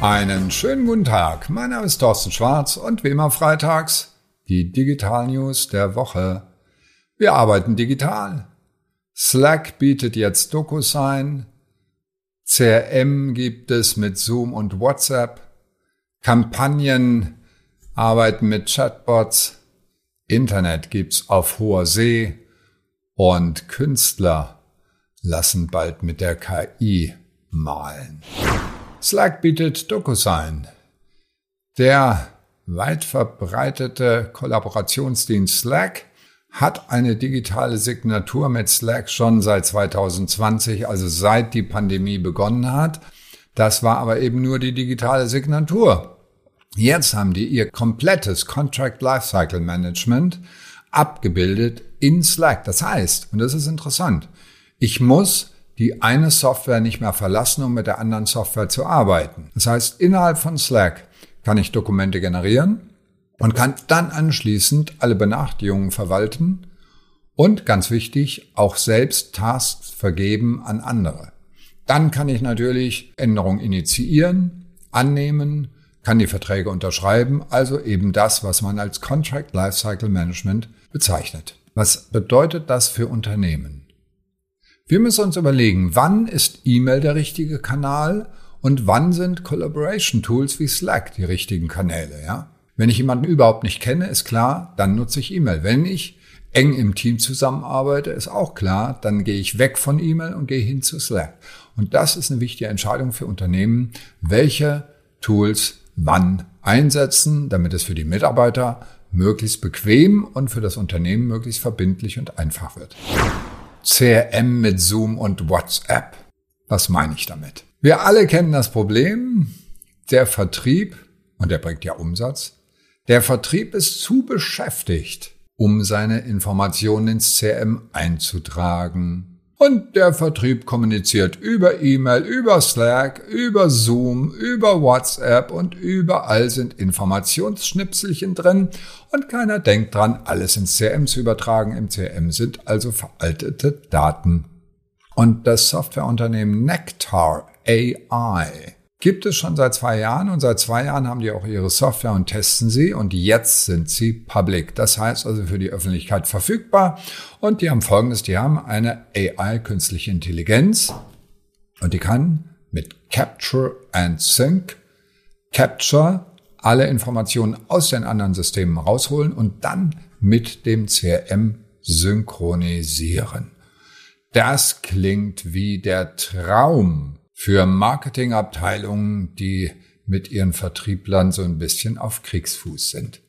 Einen schönen guten Tag. Mein Name ist Thorsten Schwarz und wie immer freitags die Digital News der Woche. Wir arbeiten digital. Slack bietet jetzt DocuSign. CRM gibt es mit Zoom und WhatsApp. Kampagnen arbeiten mit Chatbots. Internet gibt's auf hoher See. Und Künstler lassen bald mit der KI malen. Slack bietet DocuSign. Der weit verbreitete Kollaborationsdienst Slack hat eine digitale Signatur mit Slack schon seit 2020, also seit die Pandemie begonnen hat. Das war aber eben nur die digitale Signatur. Jetzt haben die ihr komplettes Contract Lifecycle Management abgebildet in Slack. Das heißt, und das ist interessant, ich muss die eine Software nicht mehr verlassen, um mit der anderen Software zu arbeiten. Das heißt, innerhalb von Slack kann ich Dokumente generieren und kann dann anschließend alle Benachrichtigungen verwalten und ganz wichtig, auch selbst Tasks vergeben an andere. Dann kann ich natürlich Änderungen initiieren, annehmen, kann die Verträge unterschreiben, also eben das, was man als Contract Lifecycle Management bezeichnet. Was bedeutet das für Unternehmen? Wir müssen uns überlegen, wann ist E-Mail der richtige Kanal und wann sind Collaboration Tools wie Slack die richtigen Kanäle, ja? Wenn ich jemanden überhaupt nicht kenne, ist klar, dann nutze ich E-Mail. Wenn ich eng im Team zusammenarbeite, ist auch klar, dann gehe ich weg von E-Mail und gehe hin zu Slack. Und das ist eine wichtige Entscheidung für Unternehmen, welche Tools wann einsetzen, damit es für die Mitarbeiter möglichst bequem und für das Unternehmen möglichst verbindlich und einfach wird. CRM mit Zoom und WhatsApp. Was meine ich damit? Wir alle kennen das Problem. Der Vertrieb, und der bringt ja Umsatz, der Vertrieb ist zu beschäftigt, um seine Informationen ins CRM einzutragen, und der Vertrieb kommuniziert über E-Mail, über Slack, über Zoom, über WhatsApp und überall sind Informationsschnipselchen drin und keiner denkt dran, alles ins CRM zu übertragen. Im CRM sind also veraltete Daten. Und das Softwareunternehmen Nectar AI gibt es schon seit zwei Jahren und seit zwei Jahren haben die auch ihre Software und testen sie und jetzt sind sie public. Das heißt also für die Öffentlichkeit verfügbar und die haben folgendes, die haben eine AI, künstliche Intelligenz und die kann mit Capture and Sync Capture alle Informationen aus den anderen Systemen rausholen und dann mit dem CRM synchronisieren. Das klingt wie der Traum für Marketingabteilungen, die mit ihren Vertrieblern so ein bisschen auf Kriegsfuß sind.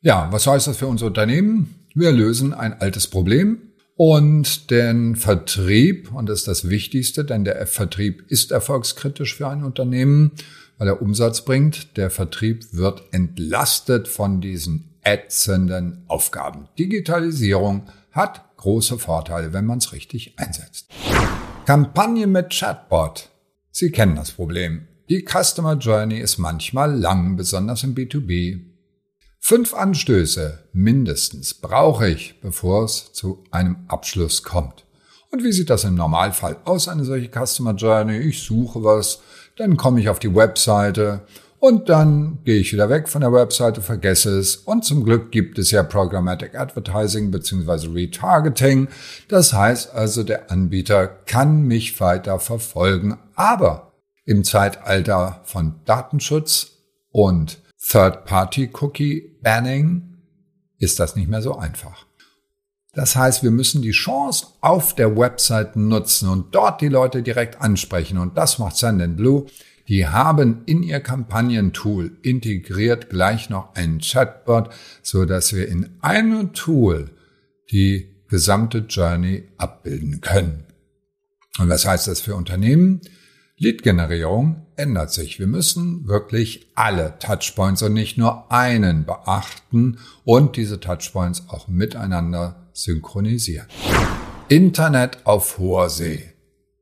Ja, was heißt das für unser Unternehmen? Wir lösen ein altes Problem und den Vertrieb, und das ist das Wichtigste, denn der Vertrieb ist erfolgskritisch für ein Unternehmen, weil er Umsatz bringt. Der Vertrieb wird entlastet von diesen ätzenden Aufgaben. Digitalisierung hat große Vorteile, wenn man es richtig einsetzt. Kampagne mit Chatbot Sie kennen das Problem. Die Customer Journey ist manchmal lang, besonders im B2B. Fünf Anstöße mindestens brauche ich, bevor es zu einem Abschluss kommt. Und wie sieht das im Normalfall aus, eine solche Customer Journey? Ich suche was, dann komme ich auf die Webseite und dann gehe ich wieder weg von der Webseite, vergesse es. Und zum Glück gibt es ja Programmatic Advertising bzw. Retargeting. Das heißt also, der Anbieter kann mich weiter verfolgen, aber im Zeitalter von Datenschutz und Third-Party-Cookie-Banning ist das nicht mehr so einfach. Das heißt, wir müssen die Chance auf der Website nutzen und dort die Leute direkt ansprechen. Und das macht Send Die haben in ihr Kampagnentool integriert gleich noch einen Chatbot, so dass wir in einem Tool die gesamte Journey abbilden können. Und was heißt das für Unternehmen? Lead-Generierung ändert sich. Wir müssen wirklich alle Touchpoints und nicht nur einen beachten und diese Touchpoints auch miteinander synchronisieren. Internet auf hoher See.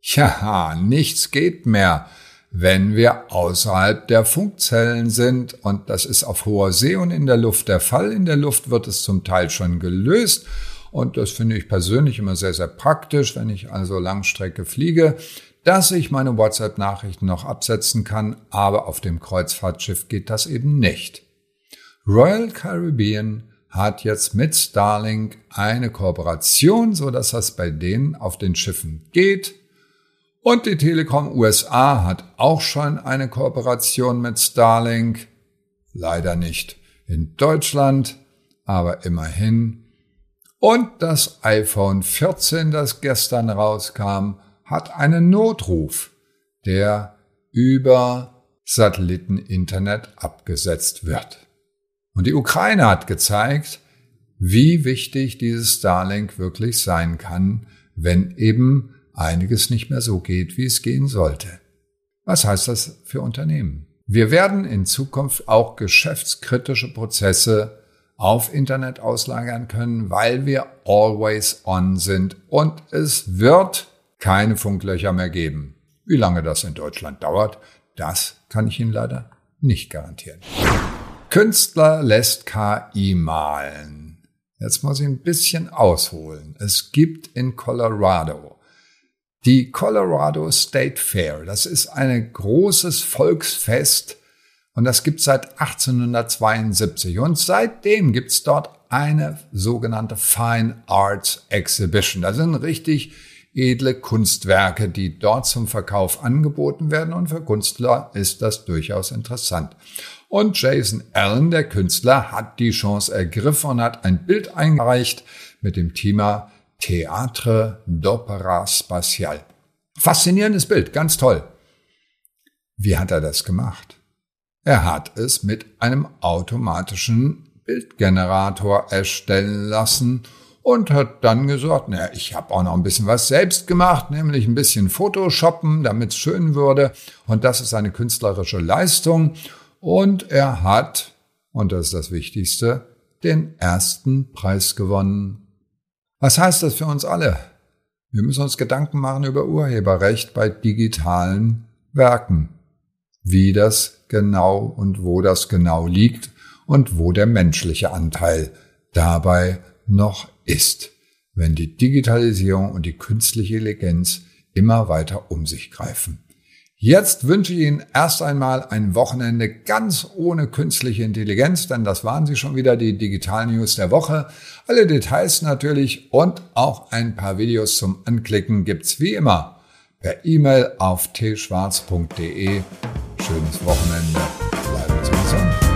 Ja, nichts geht mehr, wenn wir außerhalb der Funkzellen sind und das ist auf hoher See und in der Luft der Fall. In der Luft wird es zum Teil schon gelöst und das finde ich persönlich immer sehr, sehr praktisch, wenn ich also Langstrecke fliege, dass ich meine WhatsApp-Nachrichten noch absetzen kann, aber auf dem Kreuzfahrtschiff geht das eben nicht. Royal Caribbean hat jetzt mit Starlink eine Kooperation, so dass das bei denen auf den Schiffen geht. Und die Telekom USA hat auch schon eine Kooperation mit Starlink. Leider nicht in Deutschland, aber immerhin. Und das iPhone 14, das gestern rauskam, hat einen Notruf, der über Satelliteninternet abgesetzt wird. Und die Ukraine hat gezeigt, wie wichtig dieses Starlink wirklich sein kann, wenn eben einiges nicht mehr so geht, wie es gehen sollte. Was heißt das für Unternehmen? Wir werden in Zukunft auch geschäftskritische Prozesse auf Internet auslagern können, weil wir always on sind und es wird keine Funklöcher mehr geben. Wie lange das in Deutschland dauert, das kann ich Ihnen leider nicht garantieren. Künstler lässt KI malen. Jetzt muss ich ein bisschen ausholen. Es gibt in Colorado die Colorado State Fair. Das ist ein großes Volksfest und das gibt seit 1872. Und seitdem gibt's dort eine sogenannte Fine Arts Exhibition. Das sind richtig edle Kunstwerke, die dort zum Verkauf angeboten werden und für Künstler ist das durchaus interessant. Und Jason Allen, der Künstler, hat die Chance ergriffen und hat ein Bild eingereicht mit dem Thema Théâtre d'Opera Spatial. Faszinierendes Bild, ganz toll. Wie hat er das gemacht? Er hat es mit einem automatischen Bildgenerator erstellen lassen und hat dann gesagt, naja, ich habe auch noch ein bisschen was selbst gemacht, nämlich ein bisschen Photoshoppen, damit es schön würde. Und das ist eine künstlerische Leistung. Und er hat, und das ist das Wichtigste, den ersten Preis gewonnen. Was heißt das für uns alle? Wir müssen uns Gedanken machen über Urheberrecht bei digitalen Werken. Wie das genau und wo das genau liegt und wo der menschliche Anteil dabei noch ist, wenn die Digitalisierung und die künstliche Intelligenz immer weiter um sich greifen. Jetzt wünsche ich Ihnen erst einmal ein Wochenende ganz ohne künstliche Intelligenz, denn das waren sie schon wieder, die Digital News der Woche. Alle Details natürlich und auch ein paar Videos zum Anklicken gibt's wie immer per E-Mail auf tschwarz.de. Schönes Wochenende. Bleiben Sie gesund.